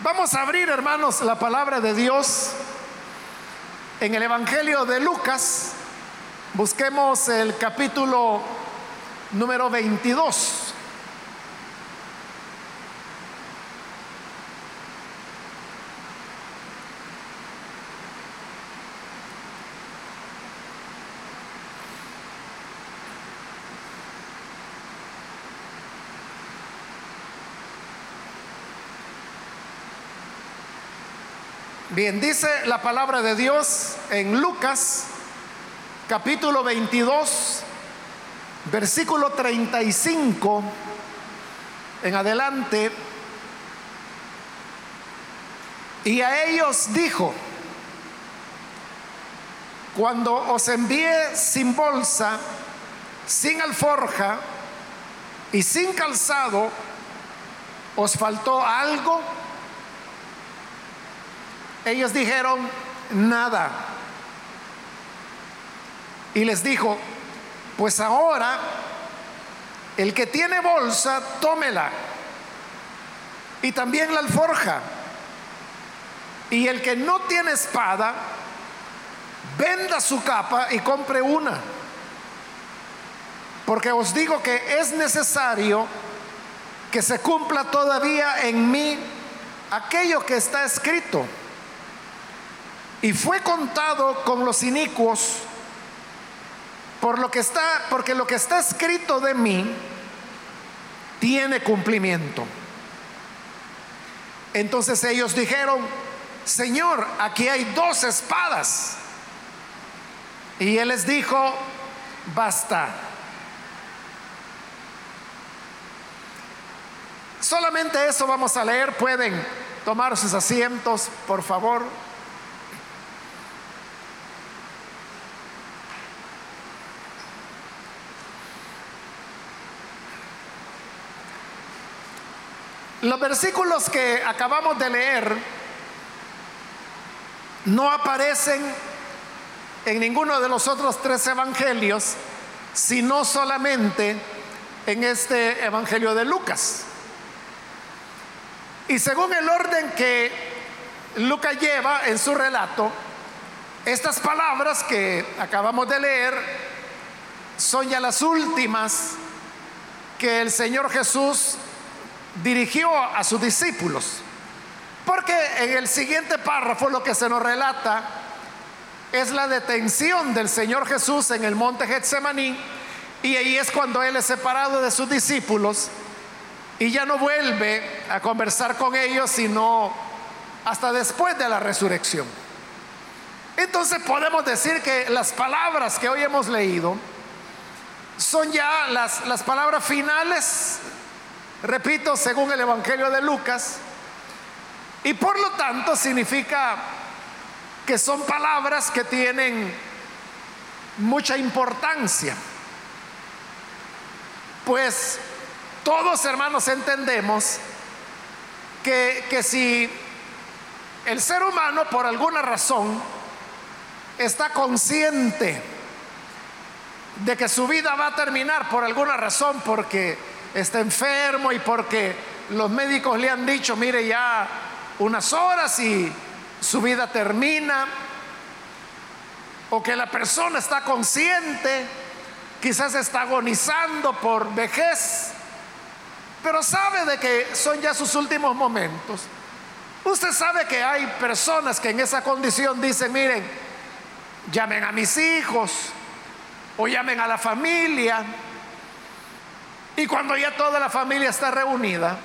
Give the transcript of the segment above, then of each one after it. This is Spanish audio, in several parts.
Vamos a abrir, hermanos, la palabra de Dios en el Evangelio de Lucas. Busquemos el capítulo número 22. Bien, dice la palabra de Dios en Lucas capítulo 22, versículo 35 en adelante. Y a ellos dijo, cuando os envíe sin bolsa, sin alforja y sin calzado, ¿os faltó algo? Ellos dijeron, nada. Y les dijo, pues ahora el que tiene bolsa, tómela. Y también la alforja. Y el que no tiene espada, venda su capa y compre una. Porque os digo que es necesario que se cumpla todavía en mí aquello que está escrito y fue contado con los inicuos por lo que está porque lo que está escrito de mí tiene cumplimiento. Entonces ellos dijeron, "Señor, aquí hay dos espadas." Y él les dijo, "Basta." Solamente eso vamos a leer. Pueden tomar sus asientos, por favor. Los versículos que acabamos de leer no aparecen en ninguno de los otros tres evangelios, sino solamente en este evangelio de Lucas. Y según el orden que Lucas lleva en su relato, estas palabras que acabamos de leer son ya las últimas que el Señor Jesús dirigió a sus discípulos. Porque en el siguiente párrafo lo que se nos relata es la detención del Señor Jesús en el monte Getsemaní y ahí es cuando Él es separado de sus discípulos y ya no vuelve a conversar con ellos sino hasta después de la resurrección. Entonces podemos decir que las palabras que hoy hemos leído son ya las, las palabras finales repito, según el Evangelio de Lucas, y por lo tanto significa que son palabras que tienen mucha importancia. Pues todos hermanos entendemos que, que si el ser humano por alguna razón está consciente de que su vida va a terminar por alguna razón, porque está enfermo y porque los médicos le han dicho, mire ya unas horas y su vida termina, o que la persona está consciente, quizás está agonizando por vejez, pero sabe de que son ya sus últimos momentos. Usted sabe que hay personas que en esa condición dicen, miren, llamen a mis hijos o llamen a la familia y cuando ya toda la familia está reunida,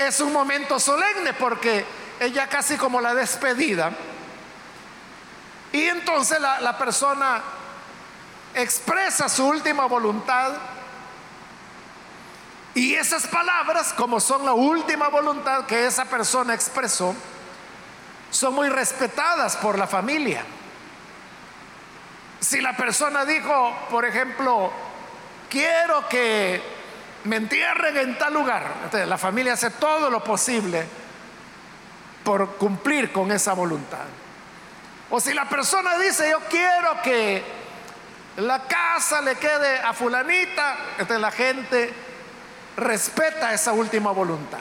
es un momento solemne porque ella casi como la despedida. Y entonces la, la persona expresa su última voluntad. Y esas palabras, como son la última voluntad que esa persona expresó, son muy respetadas por la familia. Si la persona dijo, por ejemplo, quiero que me entierren en tal lugar. la familia hace todo lo posible por cumplir con esa voluntad. O si la persona dice, yo quiero que la casa le quede a fulanita, entonces la gente respeta esa última voluntad.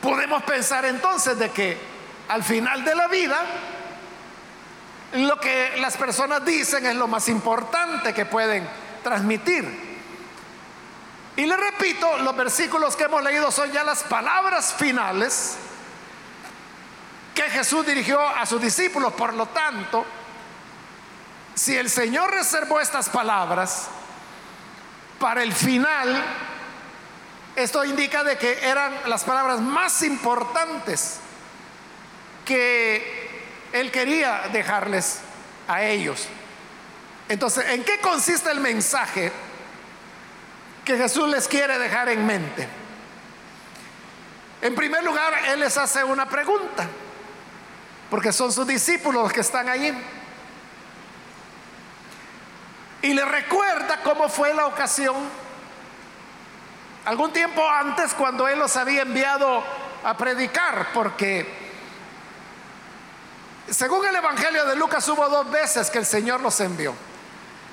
Podemos pensar entonces de que al final de la vida lo que las personas dicen es lo más importante que pueden transmitir. Y le repito, los versículos que hemos leído son ya las palabras finales que Jesús dirigió a sus discípulos. Por lo tanto, si el Señor reservó estas palabras para el final, esto indica de que eran las palabras más importantes que Él quería dejarles a ellos. Entonces, ¿en qué consiste el mensaje que Jesús les quiere dejar en mente? En primer lugar, Él les hace una pregunta, porque son sus discípulos los que están allí. Y le recuerda cómo fue la ocasión algún tiempo antes cuando Él los había enviado a predicar, porque según el Evangelio de Lucas hubo dos veces que el Señor los envió.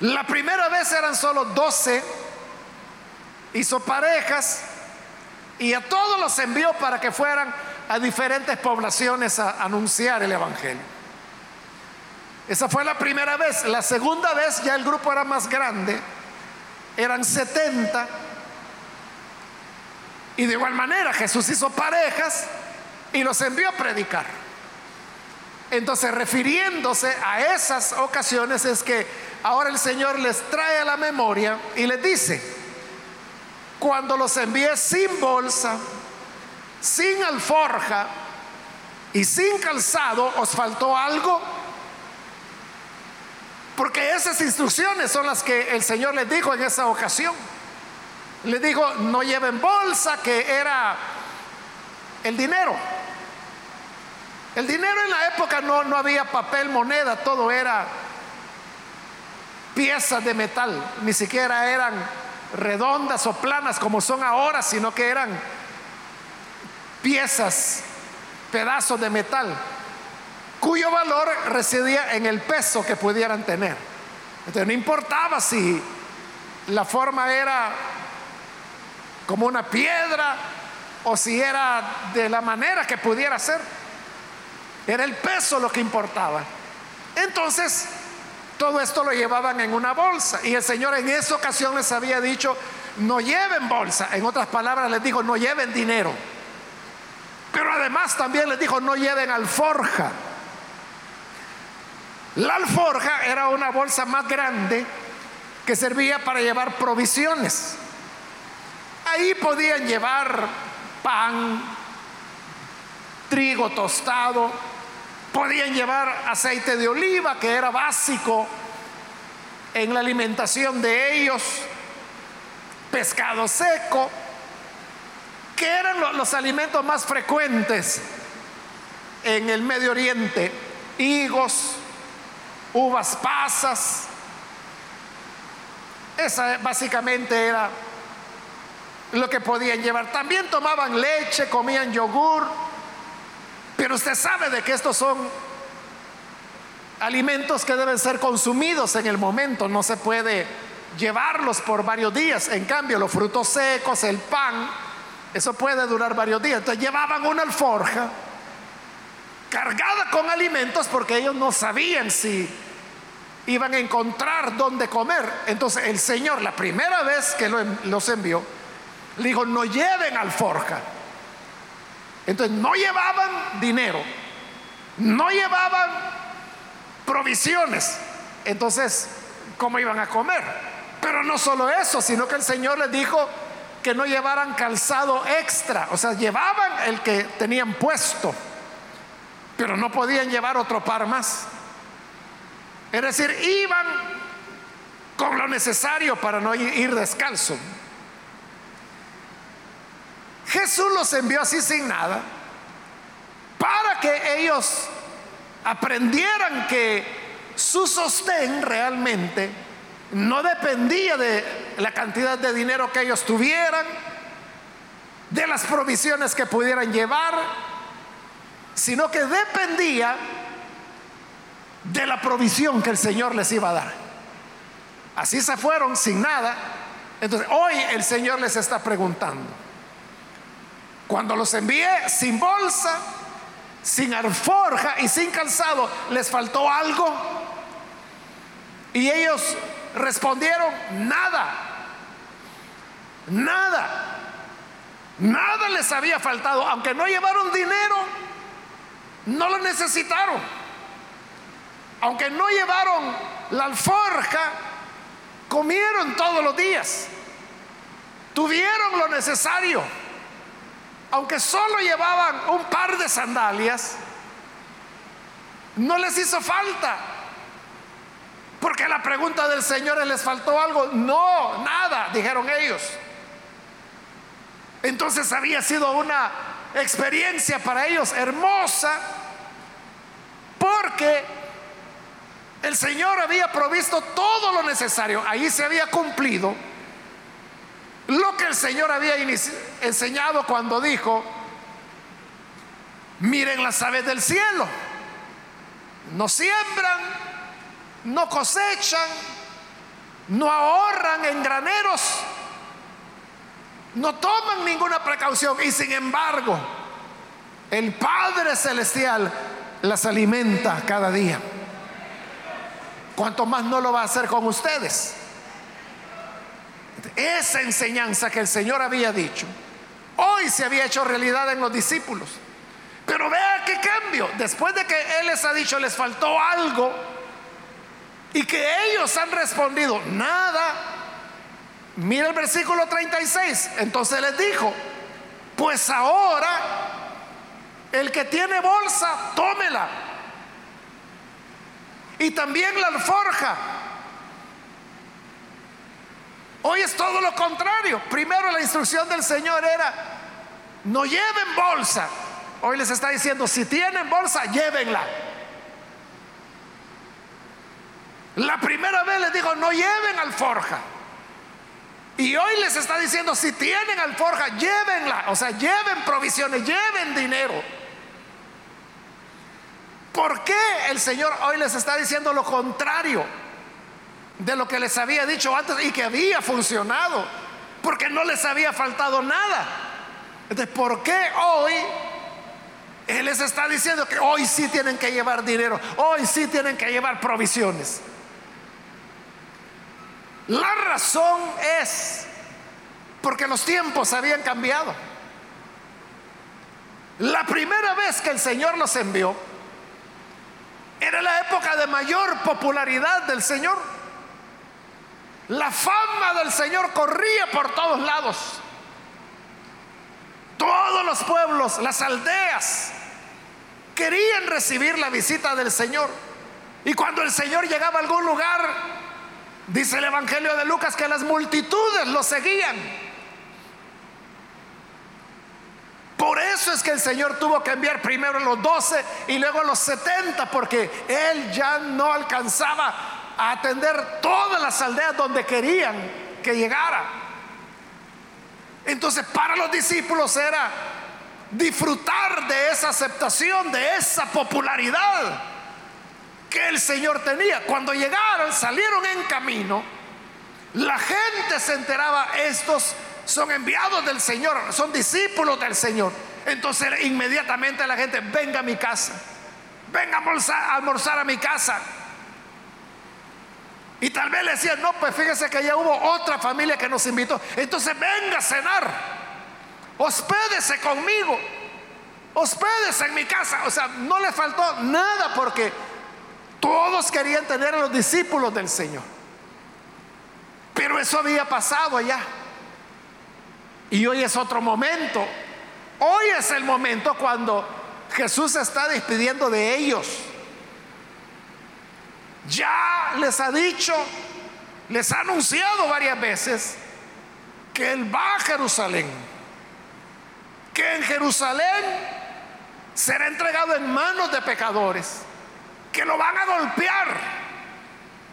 La primera vez eran solo doce, hizo parejas y a todos los envió para que fueran a diferentes poblaciones a anunciar el Evangelio. Esa fue la primera vez. La segunda vez ya el grupo era más grande, eran 70. Y de igual manera Jesús hizo parejas y los envió a predicar. Entonces, refiriéndose a esas ocasiones es que ahora el Señor les trae a la memoria y les dice, cuando los envié sin bolsa, sin alforja y sin calzado, ¿os faltó algo? Porque esas instrucciones son las que el Señor les dijo en esa ocasión. Les dijo, no lleven bolsa, que era el dinero. El dinero en la época no, no había papel, moneda, todo era piezas de metal, ni siquiera eran redondas o planas como son ahora, sino que eran piezas, pedazos de metal, cuyo valor residía en el peso que pudieran tener. Entonces no importaba si la forma era como una piedra o si era de la manera que pudiera ser. Era el peso lo que importaba. Entonces, todo esto lo llevaban en una bolsa. Y el Señor en esa ocasión les había dicho, no lleven bolsa. En otras palabras, les dijo, no lleven dinero. Pero además también les dijo, no lleven alforja. La alforja era una bolsa más grande que servía para llevar provisiones. Ahí podían llevar pan, trigo tostado, Podían llevar aceite de oliva, que era básico en la alimentación de ellos, pescado seco, que eran los alimentos más frecuentes en el Medio Oriente, higos, uvas pasas. Esa básicamente era lo que podían llevar. También tomaban leche, comían yogur pero usted sabe de que estos son alimentos que deben ser consumidos en el momento, no se puede llevarlos por varios días. En cambio, los frutos secos, el pan, eso puede durar varios días. Entonces llevaban una alforja cargada con alimentos porque ellos no sabían si iban a encontrar dónde comer. Entonces el Señor, la primera vez que los envió, le dijo, no lleven alforja entonces no llevaban dinero, no llevaban provisiones. Entonces, ¿cómo iban a comer? Pero no solo eso, sino que el Señor les dijo que no llevaran calzado extra. O sea, llevaban el que tenían puesto, pero no podían llevar otro par más. Es decir, iban con lo necesario para no ir descalzo. Jesús los envió así sin nada para que ellos aprendieran que su sostén realmente no dependía de la cantidad de dinero que ellos tuvieran, de las provisiones que pudieran llevar, sino que dependía de la provisión que el Señor les iba a dar. Así se fueron sin nada. Entonces, hoy el Señor les está preguntando, Cuando los envié sin bolsa, sin alforja y sin calzado, ¿les faltó algo? Y ellos respondieron, nada, nada, nada les había faltado, aunque no llevaron dinero, no lo necesitaron, aunque no llevaron la alforja, comieron todos los días, tuvieron lo necesario, aunque solo llevaban un par de sandalias, no les hizo falta porque la pregunta del Señor les faltó algo. No, nada, dijeron ellos. Entonces había sido una experiencia para ellos hermosa porque el Señor había provisto todo lo necesario. Ahí se había cumplido lo que el Señor había enseñado cuando dijo, miren las aves del cielo, no siembran, no cosechan, no ahorran en graneros, no toman ninguna precaución y sin embargo el Padre Celestial las alimenta cada día. ¿Cuánto más no lo va a hacer con ustedes? Esa enseñanza que el Señor había dicho, hoy se había hecho realidad en los discípulos. Pero vea qué cambio. Después de que Él les ha dicho, les faltó algo, y que ellos han respondido, nada. Mira el versículo 36. Entonces les dijo, pues ahora el que tiene bolsa, tómela. Y también la alforja. Hoy es todo lo contrario. Primero la instrucción del Señor era, no lleven bolsa. Hoy les está diciendo, si tienen bolsa, llévenla. La primera vez les dijo, no lleven alforja. Y hoy les está diciendo, si tienen alforja, llévenla. O sea, lleven provisiones, lleven dinero. ¿Por qué el Señor hoy les está diciendo lo contrario de lo que les había dicho antes y que había funcionado? Porque no les había faltado nada. Entonces, ¿por qué hoy Él les está diciendo que hoy sí tienen que llevar dinero, hoy sí tienen que llevar provisiones? La razón es porque los tiempos habían cambiado. La primera vez que el Señor los envió era la época de mayor popularidad del Señor. La fama del Señor corría por todos lados. Todos los pueblos, las aldeas, querían recibir la visita del Señor. Y cuando el Señor llegaba a algún lugar, Dice el Evangelio de Lucas que las multitudes lo seguían. Por eso es que el Señor tuvo que enviar primero los doce y luego los setenta, porque Él ya no alcanzaba a atender todas las aldeas donde querían que llegara. Entonces para los discípulos era disfrutar de esa aceptación, de esa popularidad que el Señor tenía. Cuando llegaron, salieron en camino, la gente se enteraba, estos son enviados del Señor, son discípulos del Señor. Entonces inmediatamente la gente, venga a mi casa, venga a almorzar, a mi casa. Y tal vez le decían, no, pues fíjese que ya hubo otra familia que nos invitó. Entonces venga a cenar, hospédese conmigo, hospédese en mi casa. O sea, no le faltó nada porque todos querían tener a los discípulos del Señor. Pero eso había pasado allá. Y hoy es otro momento. Hoy es el momento cuando Jesús está despidiendo de ellos. Ya les ha dicho, les ha anunciado varias veces que Él va a Jerusalén. Que en Jerusalén será entregado en manos de pecadores que lo van a golpear,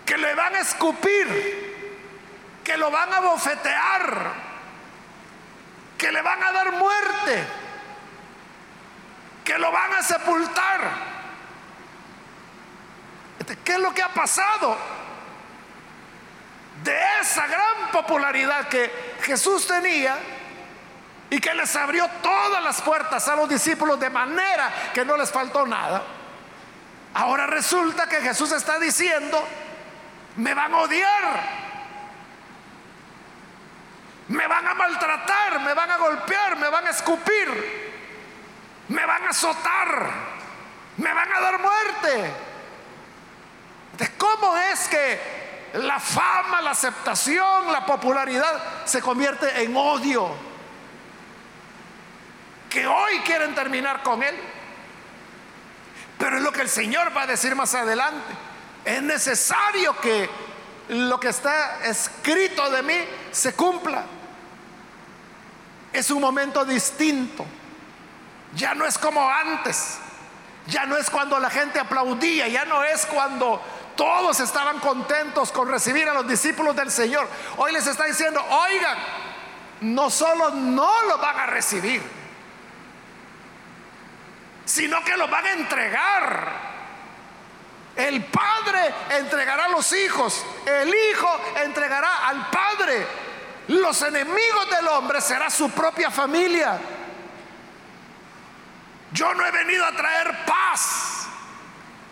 que le van a escupir, que lo van a bofetear, que le van a dar muerte, que lo van a sepultar. ¿Qué es lo que ha pasado? De esa gran popularidad que Jesús tenía, y que les abrió todas las puertas a los discípulos de manera que no les faltó nada. Ahora resulta que Jesús está diciendo, me van a odiar, me van a maltratar, me van a golpear, me van a escupir, me van a azotar, me van a dar muerte. ¿Cómo es que la fama, la aceptación, la popularidad se convierte en odio? Que hoy quieren terminar con él. Pero es lo que el Señor va a decir más adelante. Es necesario que lo que está escrito de mí se cumpla. Es un momento distinto. Ya no es como antes. Ya no es cuando la gente aplaudía. Ya no es cuando todos estaban contentos con recibir a los discípulos del Señor. Hoy les está diciendo, oigan, no solo no lo van a recibir, sino que lo van a entregar. El Padre entregará a los hijos, el Hijo entregará al Padre. Los enemigos del hombre será su propia familia. Yo no he venido a traer paz,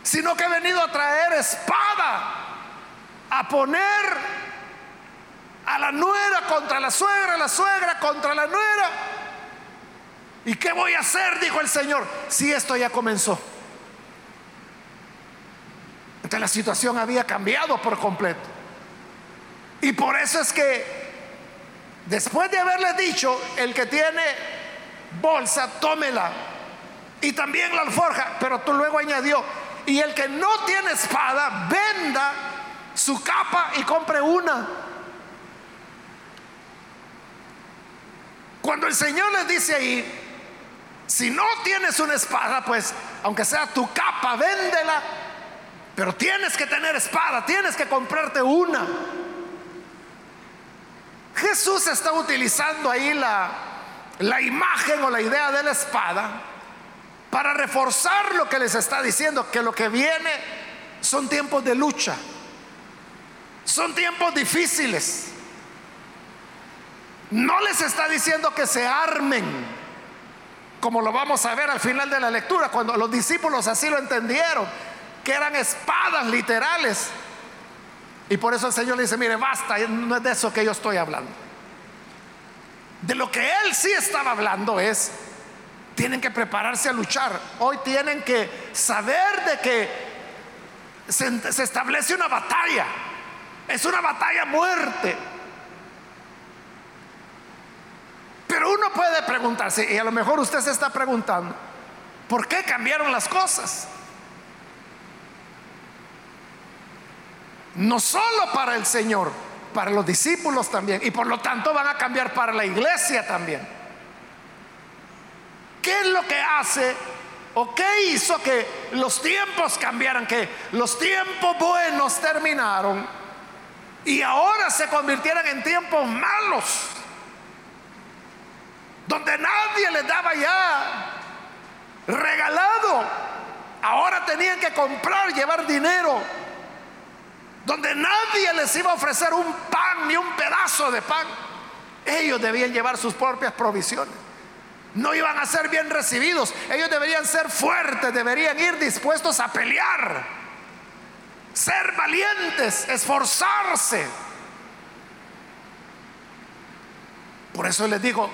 sino que he venido a traer espada, a poner a la nuera contra la suegra, la suegra contra la nuera. ¿Y qué voy a hacer? Dijo el Señor, si esto ya comenzó. Entonces la situación había cambiado por completo. Y por eso es que Después de haberle dicho, el que tiene bolsa, tómela. Y también la alforja, pero tú luego añadió, y el que no tiene espada, venda su capa y compre una. Cuando el Señor le dice ahí, si no tienes una espada, pues aunque sea tu capa, véndela, pero tienes que tener espada, tienes que comprarte una. Jesús está utilizando ahí la, la imagen o la idea de la espada para reforzar lo que les está diciendo, que lo que viene son tiempos de lucha, son tiempos difíciles. No les está diciendo que se armen, como lo vamos a ver al final de la lectura, cuando los discípulos así lo entendieron, que eran espadas literales y por eso el Señor le dice, mire, basta, no es de eso que yo estoy hablando. De lo que Él sí estaba hablando es, tienen que prepararse a luchar. Hoy tienen que saber de que se, establece una batalla. Es una batalla muerte. Pero uno puede preguntarse, y a lo mejor usted se está preguntando, ¿por qué cambiaron las cosas? No solo para el Señor, para los discípulos también. Y por lo tanto van a cambiar para la iglesia también. ¿Qué es lo que hace o qué hizo que los tiempos cambiaran? Que los tiempos buenos terminaron y ahora se convirtieran en tiempos malos. Donde nadie les daba ya regalado. Ahora tenían que comprar, llevar dinero donde nadie les iba a ofrecer un pan ni un pedazo de pan. Ellos debían llevar sus propias provisiones. No iban a ser bien recibidos. Ellos deberían ser fuertes, deberían ir dispuestos a pelear, ser valientes, esforzarse. Por eso les digo,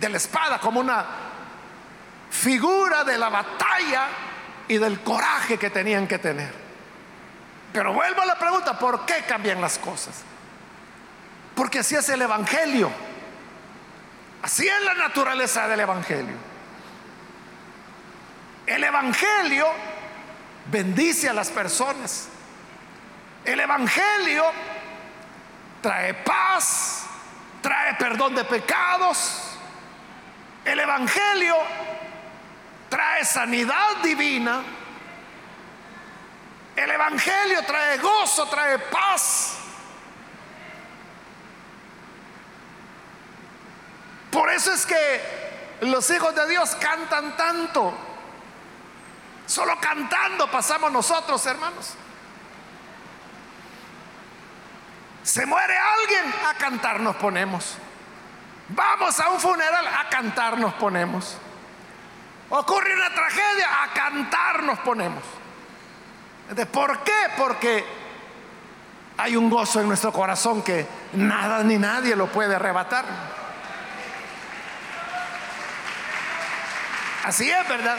de la espada como una figura de la batalla y del coraje que tenían que tener. Pero vuelvo a la pregunta, ¿por qué cambian las cosas? Porque así es el Evangelio. Así es la naturaleza del Evangelio. El Evangelio bendice a las personas. El Evangelio trae paz, trae perdón de pecados. El Evangelio trae sanidad divina el Evangelio trae gozo, trae paz. Por eso es que los hijos de Dios cantan tanto. Solo cantando pasamos nosotros, hermanos. Se muere alguien, a cantar nos ponemos. Vamos a un funeral, a cantar nos ponemos. Ocurre una tragedia, a cantar nos ponemos. ¿Por qué? Porque hay un gozo en nuestro corazón que nada ni nadie lo puede arrebatar. Así es, ¿verdad?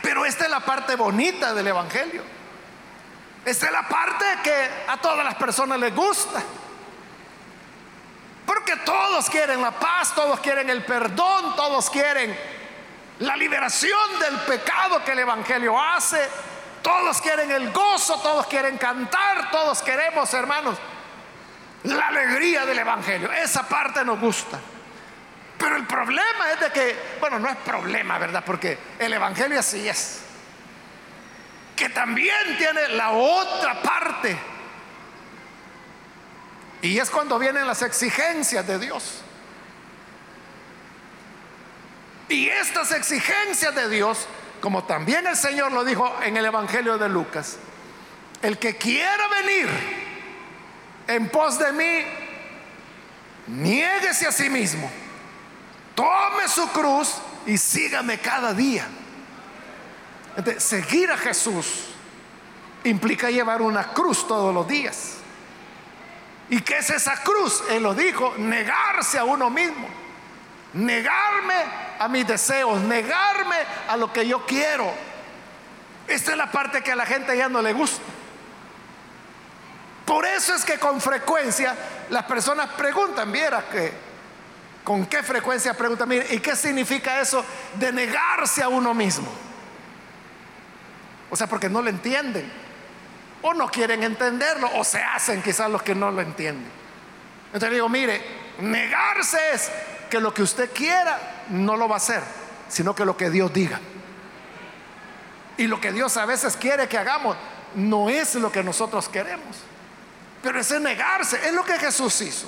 Pero esta es la parte bonita del Evangelio. Esta es la parte que a todas las personas les gusta. Porque todos quieren la paz, todos quieren el perdón, todos quieren la liberación del pecado que el Evangelio hace. Todos quieren el gozo, todos quieren cantar, todos queremos, hermanos, la alegría del Evangelio. Esa parte nos gusta. Pero el problema es de que, bueno, no es problema, ¿verdad? Porque el Evangelio así es. Que también tiene la otra parte. Y es cuando vienen las exigencias de Dios. Y estas exigencias de Dios, como también el Señor lo dijo en el Evangelio de Lucas, el que quiera venir en pos de mí, niéguese a sí mismo tome su cruz y sígame cada día. seguir a Jesús implica llevar una cruz todos los días. ¿Y qué es esa cruz? Él lo dijo, negarse a uno mismo, negarme a mis deseos, negarme a lo que yo quiero. Esta es la parte que a la gente ya no le gusta. Por eso es que con frecuencia las personas preguntan, viera que ¿Con qué frecuencia pregunta, mire, ¿y qué significa eso de negarse a uno mismo? O sea, porque no lo entienden. O no quieren entenderlo, o se hacen quizás los que no lo entienden. Entonces digo, mire, negarse es que lo que usted quiera no lo va a hacer, sino que lo que Dios diga. Y lo que Dios a veces quiere que hagamos no es lo que nosotros queremos. Pero ese negarse es lo que Jesús hizo.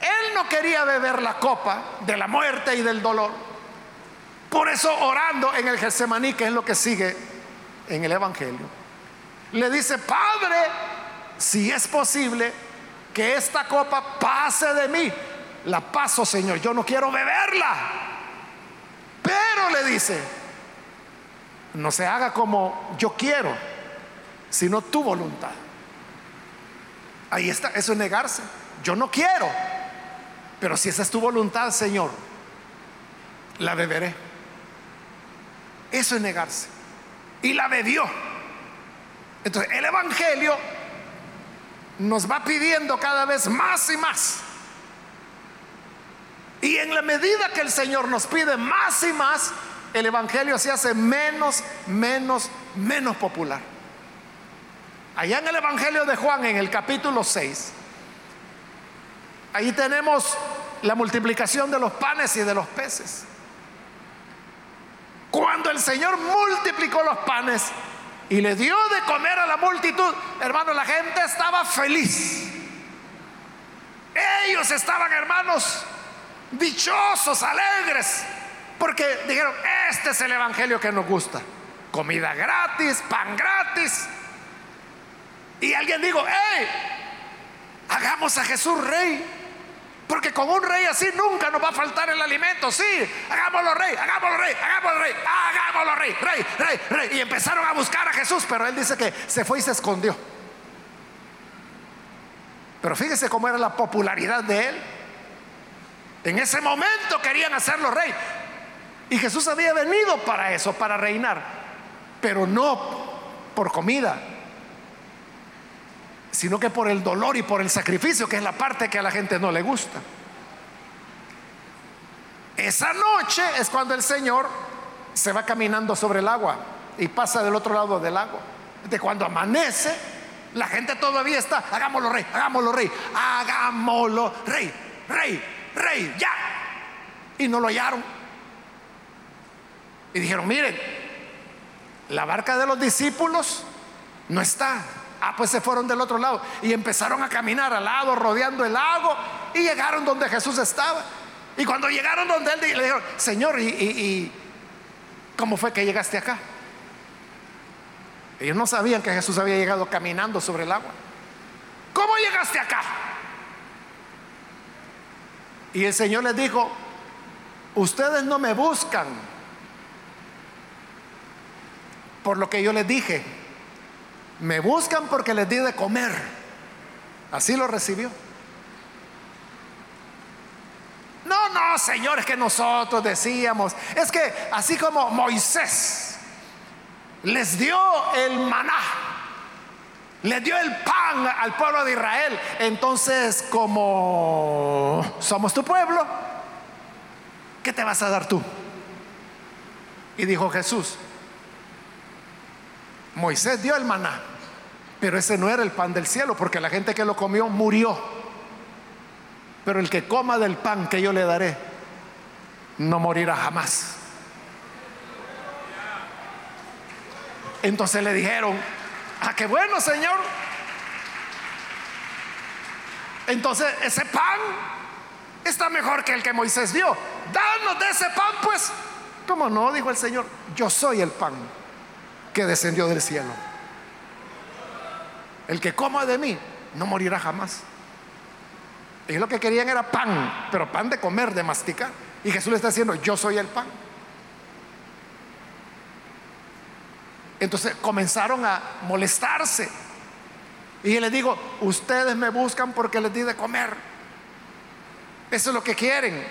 Él no quería beber la copa de la muerte y del dolor. Por eso orando en el Getsemaní, que es lo que sigue en el Evangelio, le dice, Padre, si es posible que esta copa pase de mí, la paso, Señor, yo no quiero beberla. Pero le dice, no se haga como yo quiero, sino tu voluntad. Ahí está, eso es negarse. Yo no quiero, pero si esa es tu voluntad, Señor, la beberé. Eso es negarse. Y la bebió. Entonces, el Evangelio nos va pidiendo cada vez más y más. Y en la medida que el Señor nos pide más y más, el Evangelio se hace menos, menos, menos popular. Allá en el Evangelio de Juan, en el capítulo 6, Ahí tenemos la multiplicación de los panes y de los peces. Cuando el Señor multiplicó los panes y le dio de comer a la multitud, hermanos, la gente estaba feliz. Ellos estaban, hermanos, dichosos, alegres, porque dijeron, este es el Evangelio que nos gusta. Comida gratis, pan gratis. Y alguien dijo, hey, hagamos a Jesús rey. Porque con un rey así nunca nos va a faltar el alimento. Sí, hagámoslo rey, hagámoslo rey, hagámoslo rey, hagámoslo rey, rey, rey, rey. Y empezaron a buscar a Jesús, pero él dice que se fue y se escondió. Pero fíjese cómo era la popularidad de él. En ese momento querían hacerlo rey. Y Jesús había venido para eso, para reinar. Pero no por comida, sino que por el dolor y por el sacrificio, que es la parte que a la gente no le gusta. Esa noche es cuando el Señor se va caminando sobre el agua y pasa del otro lado del agua. De cuando amanece, la gente todavía está, hagámoslo rey, hagámoslo rey, hagámoslo rey, rey, rey, ya. Y no lo hallaron. Y dijeron, miren, la barca de los discípulos no está. Ah, pues se fueron del otro lado y empezaron a caminar al lado, rodeando el lago y llegaron donde Jesús estaba. Y cuando llegaron donde él, le dijeron, Señor, ¿y, cómo fue que llegaste acá? Ellos no sabían que Jesús había llegado caminando sobre el agua. ¿cómo llegaste acá? Y el Señor les dijo, ustedes no me buscan por lo que yo les dije, me buscan porque les di de comer. Así lo recibió. No, no, señores, que nosotros decíamos, es que así como Moisés les dio el maná, les dio el pan al pueblo de Israel, entonces como somos tu pueblo, ¿qué te vas a dar tú? Y dijo Jesús, Moisés dio el maná, pero ese no era el pan del cielo, porque la gente que lo comió murió. Pero el que coma del pan que yo le daré, no morirá jamás. Entonces le dijeron, ah, qué bueno, Señor. Entonces ese pan está mejor que el que Moisés dio. Danos de ese pan, pues. ¿Cómo no? Dijo el Señor, yo soy el pan que descendió del cielo. El que coma de mí no morirá jamás. Y lo que querían era pan, pero pan de comer, de masticar. Y Jesús le está diciendo, yo soy el pan. Entonces comenzaron a molestarse. Y le digo, ustedes me buscan porque les di de comer. Eso es lo que quieren.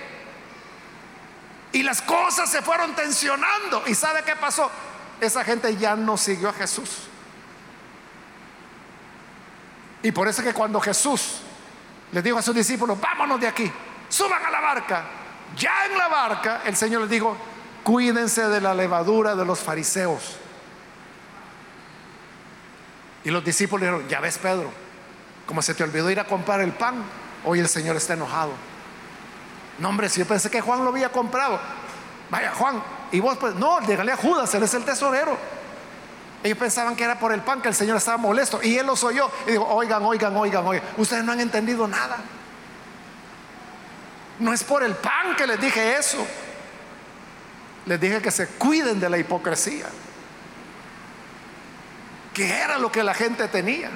Y las cosas se fueron tensionando. ¿Y sabe qué pasó? esa gente ya no siguió a Jesús. Y por eso que cuando Jesús les dijo a sus discípulos, vámonos de aquí, suban a la barca, ya en la barca el Señor les dijo, cuídense de la levadura de los fariseos. Y los discípulos dijeron, ya ves Pedro, como se te olvidó ir a comprar el pan, hoy el Señor está enojado. No, hombre, si yo pensé que Juan lo había comprado. Vaya, Juan, y vos, pues, no, dígale a Judas, él es el tesorero. Ellos pensaban que era por el pan que el Señor estaba molesto. Y él los oyó. Y dijo, oigan, oigan, oigan, oigan. Ustedes no han entendido nada. No es por el pan que les dije eso. Les dije que se cuiden de la hipocresía. Que era lo que la gente tenía.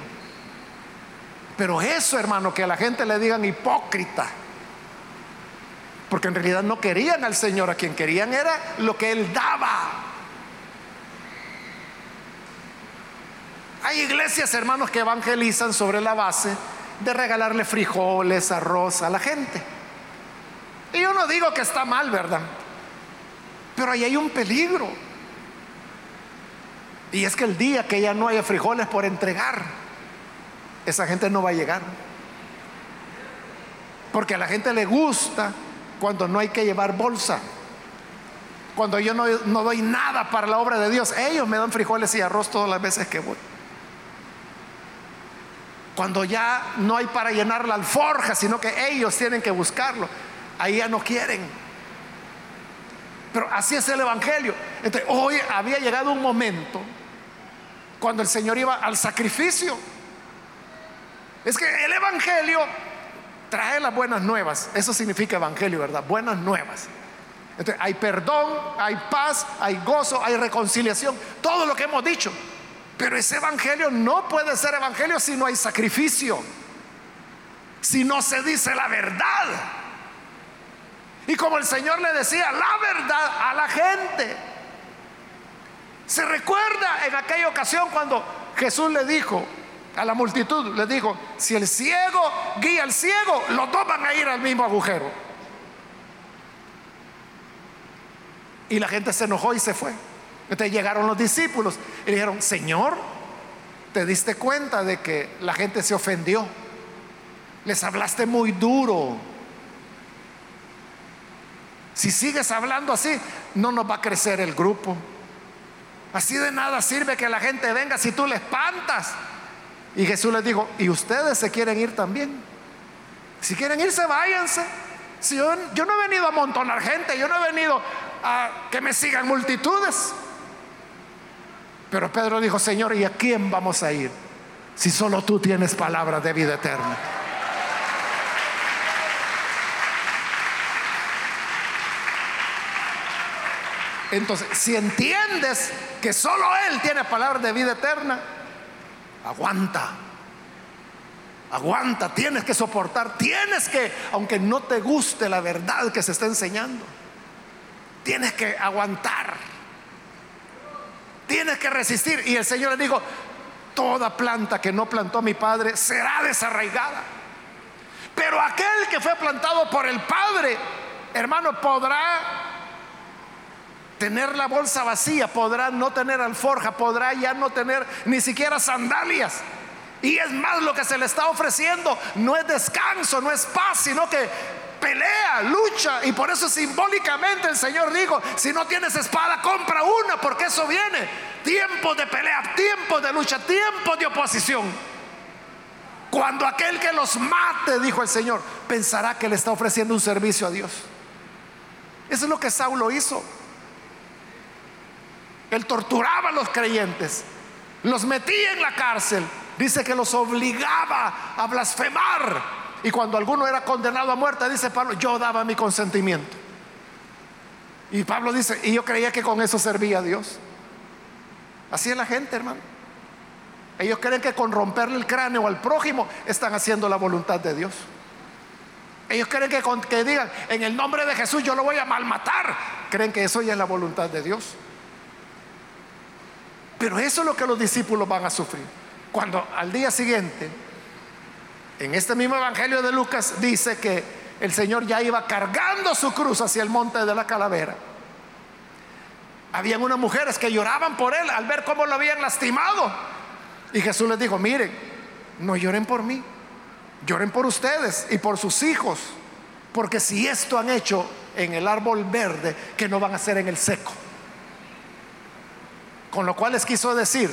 Pero eso, hermano, que a la gente le digan hipócrita porque en realidad no querían al Señor, a quien querían era lo que Él daba. Hay iglesias, hermanos, que evangelizan sobre la base de regalarle frijoles, arroz a la gente. Y yo no digo que está mal, ¿verdad? Pero ahí hay un peligro. Y es que el día que ya no haya frijoles por entregar, esa gente no va a llegar. Porque a la gente le gusta cuando no hay que llevar bolsa, cuando yo no, doy nada para la obra de Dios, ellos me dan frijoles y arroz todas las veces que voy. Cuando ya no hay para llenar la alforja, sino que ellos tienen que buscarlo, ahí ya no quieren. Pero así es el Evangelio. Entonces, hoy había llegado un momento cuando el Señor iba al sacrificio. Es que el Evangelio trae las buenas nuevas. Eso significa evangelio, ¿verdad? Buenas nuevas. Hay perdón, hay paz, hay gozo, hay reconciliación, todo lo que hemos dicho. Pero ese evangelio no puede ser evangelio si no hay sacrificio, si no se dice la verdad. Y como el Señor le decía la verdad a la gente. Se recuerda en aquella ocasión cuando Jesús le dijo, a la multitud, les dijo, si el ciego guía al ciego, los dos van a ir al mismo agujero. Y la gente se enojó y se fue. Entonces llegaron los discípulos y dijeron, Señor, ¿te diste cuenta de que la gente se ofendió? Les hablaste muy duro. Si sigues hablando así, no nos va a crecer el grupo. Así de nada sirve que la gente venga si tú le espantas. Y Jesús les dijo, ¿y ustedes se quieren ir también? Si quieren irse, váyanse. Si yo, yo no he venido a amontonar gente, yo no he venido a que me sigan multitudes. Pero Pedro dijo, Señor, ¿y a quién vamos a ir? Si solo tú tienes palabras de vida eterna. Entonces, si entiendes que solo Él tiene palabras de vida eterna, aguanta, aguanta, tienes que soportar, tienes que, aunque no te guste la verdad que se está enseñando, tienes que aguantar, tienes que resistir. Y el Señor le dijo, toda planta que no plantó mi Padre será desarraigada. Pero aquel que fue plantado por el Padre, hermano, podrá tener la bolsa vacía, podrá no tener alforja, podrá ya no tener ni siquiera sandalias. Y es más lo que se le está ofreciendo, no es descanso, no es paz, sino que pelea, lucha. Y por eso simbólicamente el Señor dijo, si no tienes espada, compra una, porque eso viene. Tiempo de pelea, tiempo de lucha, tiempo de oposición. Cuando aquel que los mate, dijo el Señor, pensará que le está ofreciendo un servicio a Dios. Eso es lo que Saulo hizo. Él torturaba a los creyentes, los metía en la cárcel, dice que los obligaba a blasfemar. Y cuando alguno era condenado a muerte, dice Pablo, yo daba mi consentimiento. Y Pablo dice, y yo creía que con eso servía a Dios. Así es la gente, hermano. Ellos creen que con romperle el cráneo al prójimo están haciendo la voluntad de Dios. Ellos creen que, con, que digan, en el nombre de Jesús yo lo voy a malmatar. Creen que eso ya es la voluntad de Dios. Pero eso es lo que los discípulos van a sufrir. Cuando al día siguiente, en este mismo Evangelio de Lucas, dice que el Señor ya iba cargando su cruz hacia el monte de la calavera. Habían unas mujeres que lloraban por él al ver cómo lo habían lastimado. Y Jesús les dijo, miren, no lloren por mí, lloren por ustedes y por sus hijos. Porque si esto han hecho en el árbol verde, que no van a hacer en el seco. Con lo cual les quiso decir,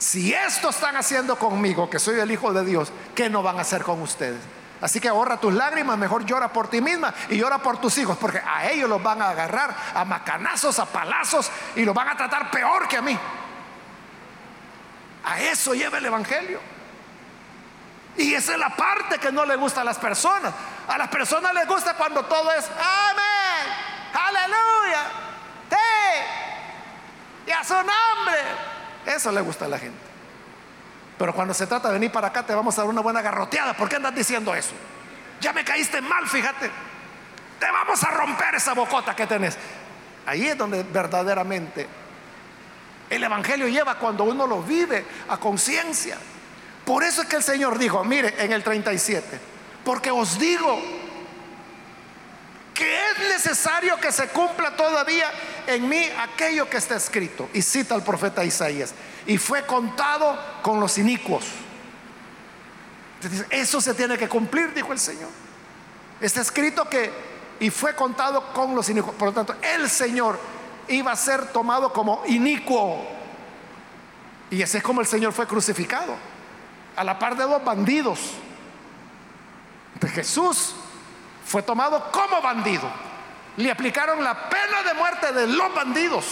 si esto están haciendo conmigo, que soy el Hijo de Dios, ¿qué no van a hacer con ustedes? Así que ahorra tus lágrimas, mejor llora por ti misma y llora por tus hijos, porque a ellos los van a agarrar a macanazos, a palazos y los van a tratar peor que a mí. A eso lleva el Evangelio. Y esa es la parte que no le gusta a las personas. A las personas les gusta cuando todo es amén, aleluya, y a su nombre. Eso le gusta a la gente. Pero cuando se trata de venir para acá, te vamos a dar una buena garroteada. ¿Por qué andas diciendo eso? Ya me caíste mal, fíjate. Te vamos a romper esa bocota que tenés. Ahí es donde verdaderamente el Evangelio lleva cuando uno lo vive a conciencia. Por eso es que el Señor dijo, mire, en el 37, porque os digo que es necesario que se cumpla todavía en mí aquello que está escrito. Y cita al profeta Isaías. Y fue contado con los inicuos. Eso se tiene que cumplir, dijo el Señor. Está escrito que, y fue contado con los inicuos. Por lo tanto, el Señor iba a ser tomado como inicuo. Y ese es como el Señor fue crucificado. A la par de dos bandidos. De Jesús fue tomado como bandido. Le aplicaron la pena de muerte de los bandidos.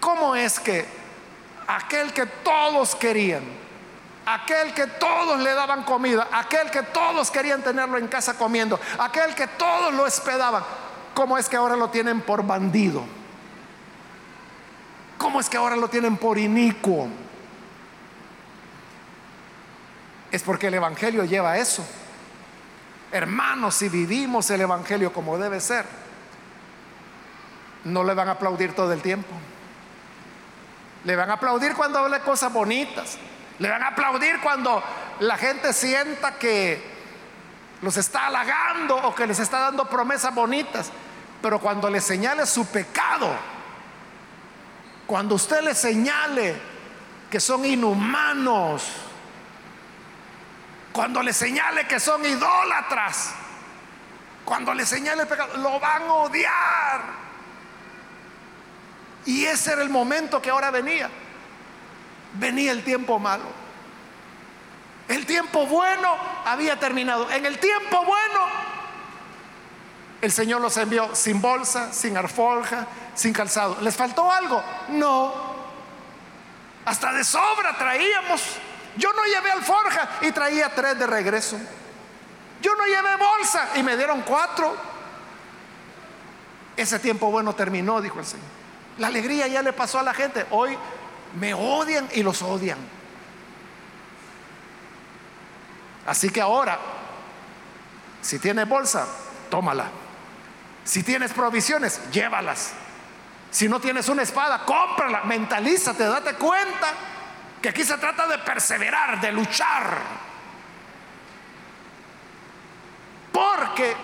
¿Cómo es que aquel que todos querían, aquel que todos le daban comida, aquel que todos querían tenerlo en casa comiendo, aquel que todos lo hospedaban, cómo es que ahora lo tienen por bandido? ¿Cómo es que ahora lo tienen por inicuo? Es porque el Evangelio lleva eso. Hermanos, si vivimos el Evangelio como debe ser, no le van a aplaudir todo el tiempo. Le van a aplaudir cuando hable cosas bonitas. Le van a aplaudir cuando la gente sienta que los está halagando o que les está dando promesas bonitas. Pero cuando le señale su pecado, cuando usted le señale que son inhumanos, cuando le señale que son idólatras, cuando le señale pecado, lo van a odiar. Y ese era el momento que ahora venía. Venía el tiempo malo. El tiempo bueno había terminado. En el tiempo bueno, el Señor los envió sin bolsa, sin alforja, sin calzado. ¿Les faltó algo? No. Hasta de sobra traíamos. Yo no llevé alforja y traía tres de regreso. Yo no llevé bolsa y me dieron cuatro. Ese tiempo bueno terminó, dijo el Señor. La alegría ya le pasó a la gente. Hoy me odian y los odian. Así que ahora, si tienes bolsa, tómala. Si tienes provisiones, llévalas. Si no tienes una espada, cómprala. Mentalízate, date cuenta que aquí se trata de perseverar, de luchar. Porque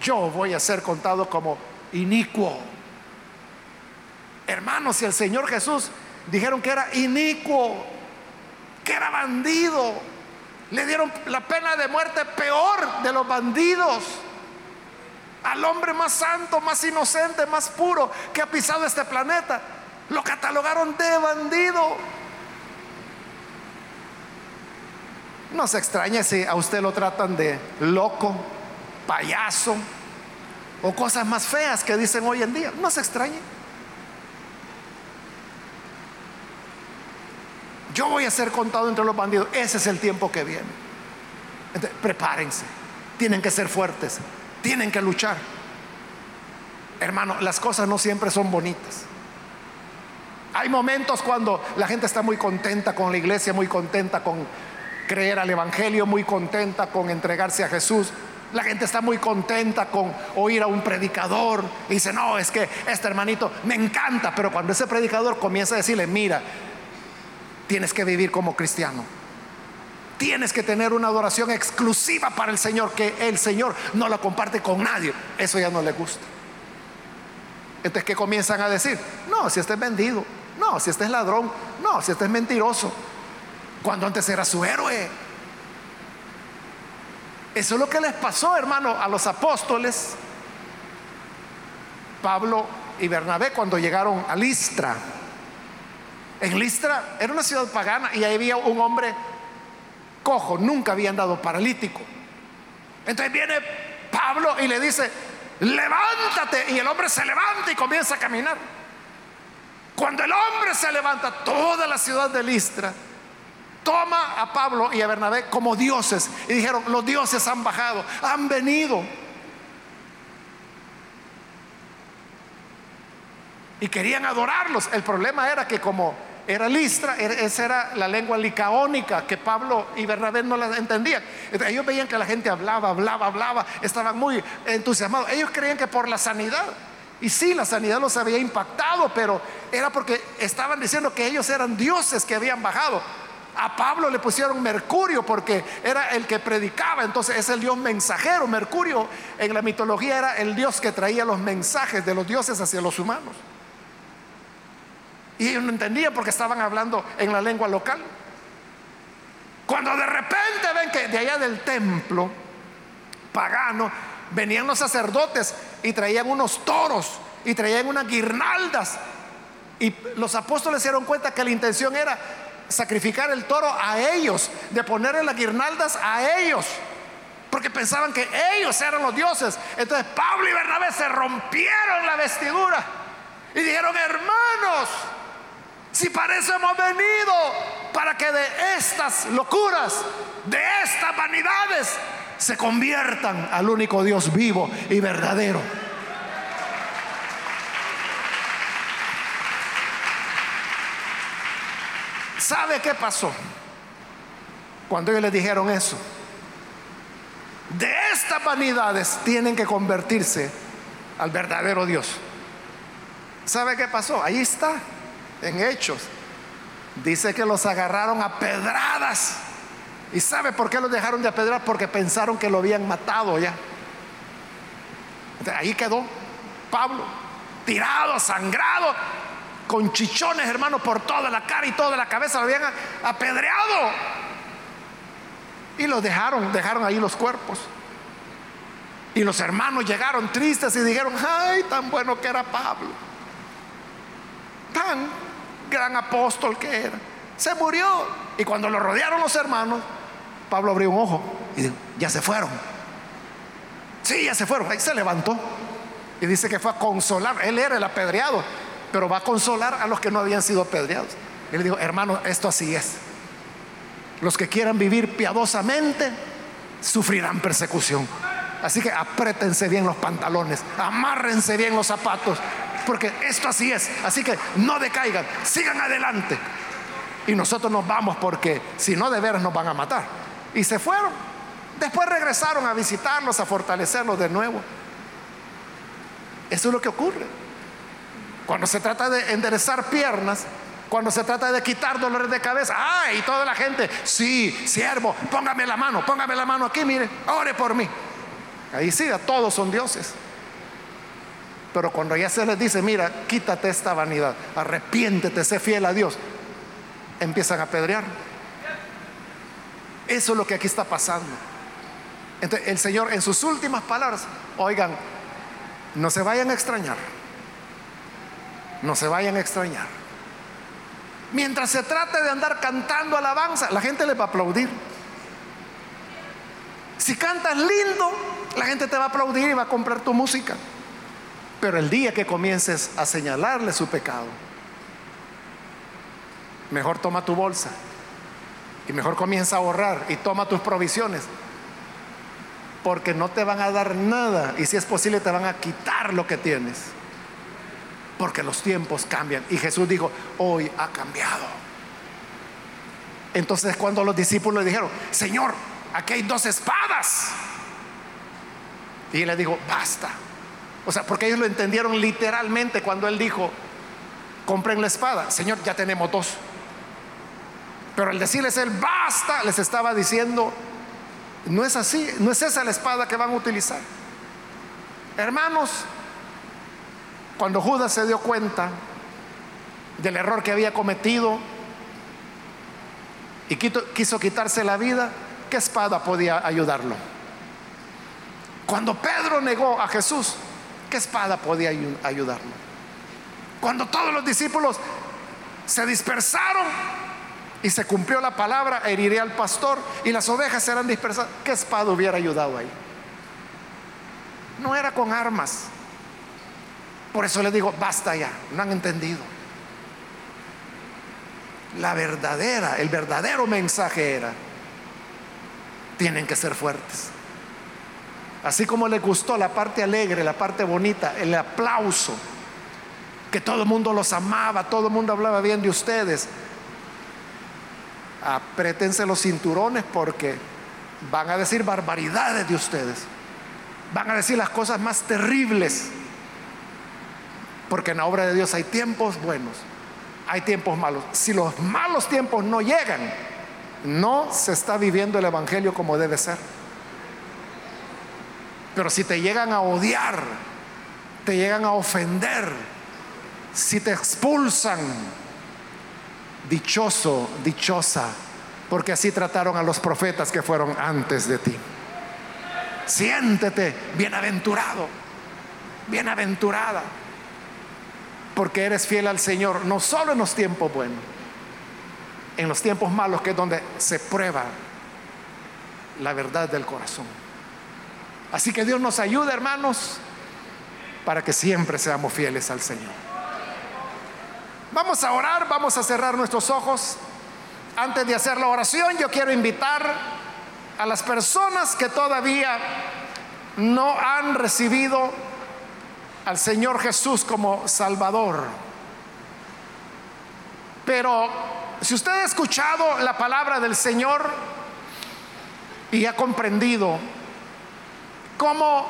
yo voy a ser contado como inicuo. Hermanos, si el Señor Jesús dijeron que era inicuo, que era bandido, le dieron la pena de muerte peor de los bandidos al hombre más santo, más inocente, más puro que ha pisado este planeta. Lo catalogaron de bandido. No se extrañe si a usted lo tratan de loco, payaso o cosas más feas que dicen hoy en día. No se extrañe. Yo voy a ser contado entre los bandidos. Ese es el tiempo que viene. prepárense. Tienen que ser fuertes. Tienen que luchar. Hermano, las cosas no siempre son bonitas. Hay momentos cuando la gente está muy contenta con la iglesia, muy contenta con creer al Evangelio, muy contenta con entregarse a Jesús. La gente está muy contenta con oír a un predicador y dice, no, es que este hermanito me encanta, pero cuando ese predicador comienza a decirle, mira, tienes que vivir como cristiano. Tienes que tener una adoración exclusiva para el Señor, que el Señor no la comparte con nadie. Eso ya no le gusta. Entonces, ¿qué comienzan a decir? No, si este es vendido. No, si este es ladrón. No, si este es mentiroso. Cuando antes era su héroe. Eso es lo que les pasó, hermano, a los apóstoles. Pablo y Bernabé cuando llegaron a Listra. En Listra era una ciudad pagana y ahí había un hombre cojo, nunca había andado paralítico. Entonces viene Pablo y le dice, levántate. Y el hombre se levanta y comienza a caminar. Cuando el hombre se levanta, toda la ciudad de Listra toma a Pablo y a Bernabé como dioses. Y dijeron, los dioses han bajado, han venido. Y querían adorarlos. El problema era que como era listra, esa era la lengua licaónica que Pablo y Bernabé no la entendían. Ellos veían que la gente hablaba, hablaba, hablaba, estaban muy entusiasmados. Ellos creían que por la sanidad. Y sí, la sanidad los había impactado, pero era porque estaban diciendo que ellos eran dioses que habían bajado. A Pablo le pusieron Mercurio porque era el que predicaba, entonces es el dios mensajero. Mercurio en la mitología era el dios que traía los mensajes de los dioses hacia los humanos. Y no entendían porque estaban hablando en la lengua local. Cuando de repente ven que de allá del templo pagano venían los sacerdotes y traían unos toros y traían unas guirnaldas. Y los apóstoles se dieron cuenta que la intención era sacrificar el toro a ellos, de ponerle las guirnaldas a ellos, porque pensaban que ellos eran los dioses. Entonces Pablo y Bernabé se rompieron la vestidura y dijeron, hermanos, si para eso hemos venido, para que de estas locuras, de estas vanidades, se conviertan al único Dios vivo y verdadero. ¿Sabe qué pasó? Cuando ellos les dijeron eso. De estas vanidades tienen que convertirse al verdadero Dios. ¿Sabe qué pasó? Ahí está en Hechos. Dice que los agarraron a pedradas. ¿Y sabe por qué los dejaron de apedrar? Porque pensaron que lo habían matado ya. ahí quedó Pablo, tirado, sangrado, con chichones, hermano, por toda la cara y toda la cabeza, lo habían apedreado. Y los dejaron, dejaron ahí los cuerpos. Y los hermanos llegaron tristes y dijeron, ay, tan bueno que era Pablo. Tan gran apóstol que era. Se murió. Y cuando lo rodearon los hermanos, Pablo abrió un ojo y dijo, ya se fueron. Sí, ya se fueron. Ahí se levantó. Y dice que fue a consolar. Él era el apedreado, pero va a consolar a los que no habían sido apedreados. Y le dijo, hermano, esto así es. Los que quieran vivir piadosamente sufrirán persecución. Así que apriétense bien los pantalones, amárrense bien los zapatos, porque esto así es. Así que no decaigan, sigan adelante. Y nosotros nos vamos porque si no de veras nos van a matar. y se fueron. Después regresaron a visitarlos, a fortalecerlos de nuevo. Eso es lo que ocurre. Cuando se trata de enderezar piernas, cuando se trata de quitar dolores de cabeza, ¡ay! Toda la gente, sí, siervo, póngame la mano, póngame la mano aquí, mire, ore por mí. Ahí sí, todos son dioses. Pero cuando ya se les dice, mira, quítate esta vanidad, arrepiéntete, sé fiel a Dios, empiezan a pedrear. Eso es lo que aquí está pasando. Entonces, el Señor en sus últimas palabras, oigan, no se vayan a extrañar, no se vayan a extrañar. Mientras se trate de andar cantando alabanza, la gente le va a aplaudir. Si cantas lindo, la gente te va a aplaudir y va a comprar tu música. Pero el día que comiences a señalarle su pecado, mejor toma tu bolsa y mejor comienza a ahorrar y toma tus provisiones. Porque no te van a dar nada y si es posible te van a quitar lo que tienes. Porque los tiempos cambian. Y Jesús dijo, hoy ha cambiado. Entonces cuando los discípulos le dijeron, Señor, aquí hay dos espadas. Y él le dijo, basta. O sea, porque ellos lo entendieron literalmente cuando él dijo, compren la espada. Señor, ya tenemos dos. Pero al decirles él, basta, les estaba diciendo, no es así, no es esa la espada que van a utilizar. Hermanos, cuando Judas se dio cuenta del error que había cometido y quiso quitarse la vida, ¿qué espada podía ayudarlo? Cuando Pedro negó a Jesús, ¿qué espada podía ayudarlo? Cuando todos los discípulos se dispersaron y se cumplió la palabra, heriré al pastor y las ovejas serán dispersadas, ¿qué espada hubiera ayudado ahí? No era con armas. Por eso les digo, basta ya, no han entendido. La verdadera, el verdadero mensaje era, tienen que ser fuertes. Así como les gustó la parte alegre, la parte bonita, el aplauso, que todo el mundo los amaba, todo el mundo hablaba bien de ustedes. Aprétense los cinturones porque van a decir barbaridades de ustedes. Van a decir las cosas más terribles. Porque en la obra de Dios hay tiempos buenos, hay tiempos malos. Si los malos tiempos no llegan, no se está viviendo el Evangelio como debe ser. Pero si te llegan a odiar, te llegan a ofender, si te expulsan, dichoso, dichosa, porque así trataron a los profetas que fueron antes de ti. Siéntete bienaventurado, bienaventurada, porque eres fiel al Señor, no solo en los tiempos buenos, en los tiempos malos, que es donde se prueba la verdad del corazón. Así que Dios nos ayude, hermanos, para que siempre seamos fieles al Señor. Vamos a orar, vamos a cerrar nuestros ojos. Antes de hacer la oración, yo quiero invitar a las personas que todavía no han recibido al Señor Jesús como Salvador. Pero si usted ha escuchado la palabra del Señor y ha comprendido como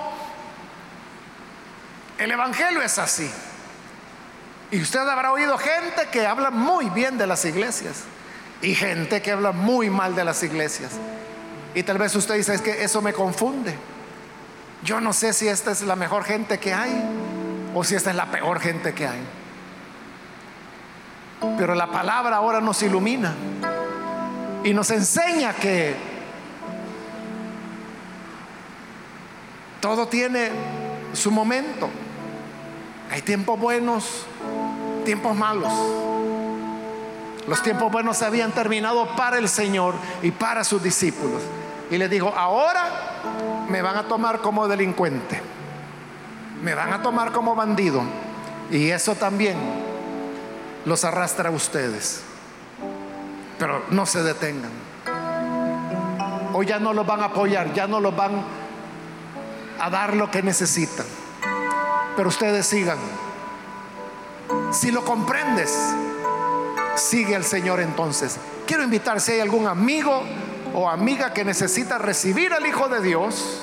el Evangelio es así. Y usted habrá oído gente que habla muy bien de las iglesias y gente que habla muy mal de las iglesias. Y tal vez usted dice, que eso me confunde. Yo no sé si esta es la mejor gente que hay o si esta es la peor gente que hay. Pero la palabra ahora nos ilumina y nos enseña que Todo tiene su momento. Hay tiempos buenos, tiempos malos. Los tiempos buenos se habían terminado para el Señor y para sus discípulos. Y les dijo, ahora me van a tomar como delincuente, me van a tomar como bandido. Y eso también los arrastra a ustedes. Pero no se detengan. Hoy ya no los van a apoyar, ya no los van a dar lo que necesitan. Pero ustedes sigan. Si lo comprendes, sigue al Señor entonces. Quiero invitar si hay algún amigo o amiga que necesita recibir al Hijo de Dios,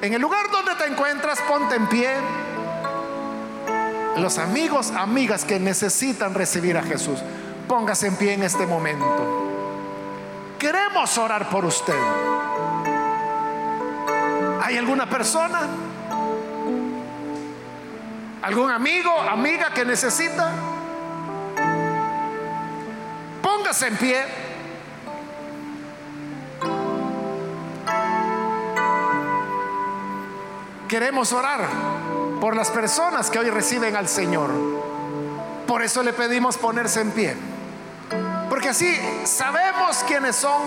en el lugar donde te encuentras, ponte en pie. Los amigos, amigas que necesitan recibir a Jesús, póngase en pie en este momento. Queremos orar por usted. ¿Hay alguna persona? ¿Algún amigo, amiga que necesita? Póngase en pie. Queremos orar por las personas que hoy reciben al Señor. Por eso le pedimos ponerse en pie. Porque así sabemos quiénes son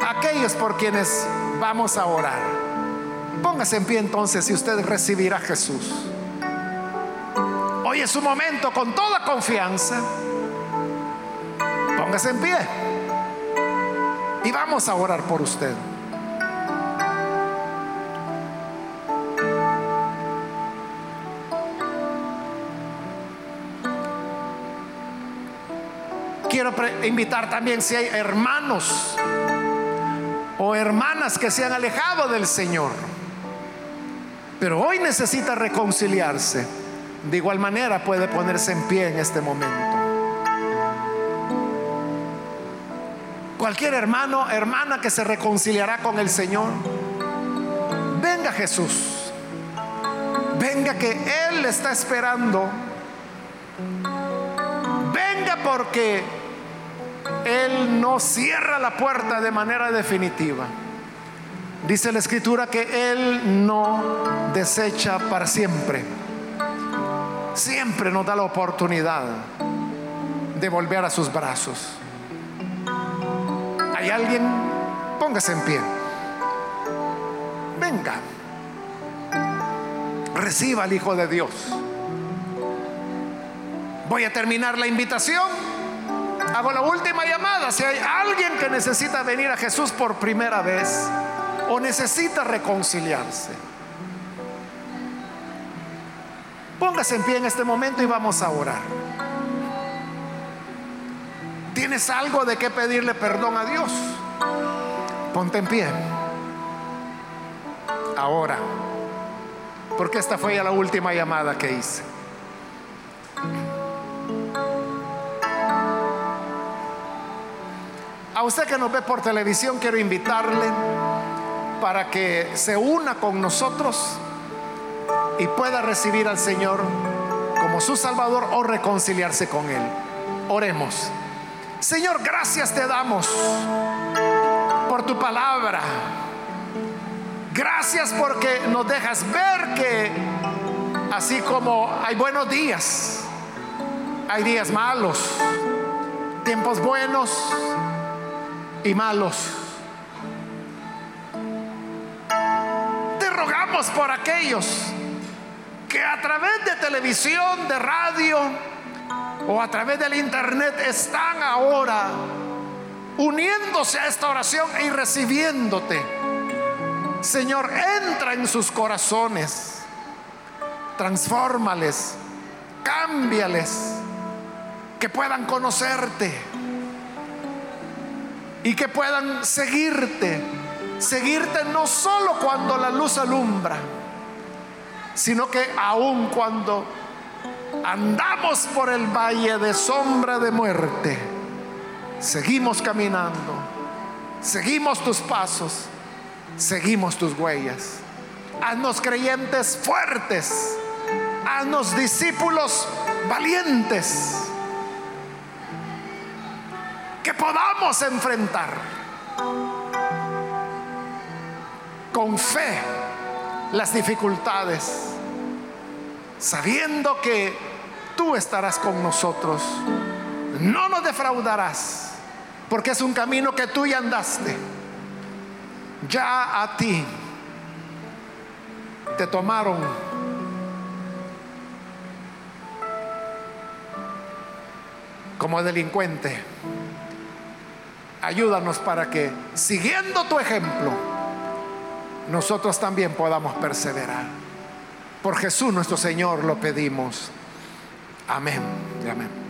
aquellos por quienes vamos a orar. Póngase en pie entonces si usted recibirá a Jesús. Hoy es su momento con toda confianza. Póngase en pie. Y vamos a orar por usted. Quiero invitar también si hay hermanos o hermanas que se han alejado del Señor, pero hoy necesita reconciliarse. De igual manera puede ponerse en pie en este momento. Cualquier hermano, hermana que se reconciliará con el Señor, venga Jesús. Venga que Él está esperando. Venga porque Él no cierra la puerta de manera definitiva. Dice la escritura que Él no desecha para siempre. Siempre nos da la oportunidad de volver a sus brazos. ¿Hay alguien? Póngase en pie. Venga. Reciba al Hijo de Dios. Voy a terminar la invitación. Hago la última llamada. Si hay alguien que necesita venir a Jesús por primera vez o necesita reconciliarse, póngase en pie en este momento y vamos a orar. ¿Tienes algo de qué pedirle perdón a Dios? Ponte en pie. Ahora. Porque esta fue ya la última llamada que hice. A usted que nos ve por televisión, quiero invitarle para que se una con nosotros y pueda recibir al Señor como su Salvador o reconciliarse con Él. Oremos. Señor, gracias te damos por tu palabra. Gracias porque nos dejas ver que así como hay buenos días, hay días malos, tiempos buenos y malos. Te rogamos por aquellos que a través de televisión, de radio, o a través del internet están ahora uniéndose a esta oración y recibiéndote. Señor, entra en sus corazones, transfórmales, cámbiales, que puedan conocerte y que puedan seguirte. Seguirte no solo cuando la luz alumbra, sino que aún cuando andamos por el valle de sombra de muerte, seguimos caminando, seguimos tus pasos, seguimos tus huellas. Haznos creyentes fuertes, haznos discípulos valientes, que podamos enfrentar con fe las dificultades sabiendo que tú estarás con nosotros. No nos defraudarás, porque es un camino que tú ya andaste. Ya a ti te tomaron como delincuente. Ayúdanos para que, siguiendo tu ejemplo, nosotros también podamos perseverar. Por Jesús nuestro Señor lo pedimos. Amén. Amén.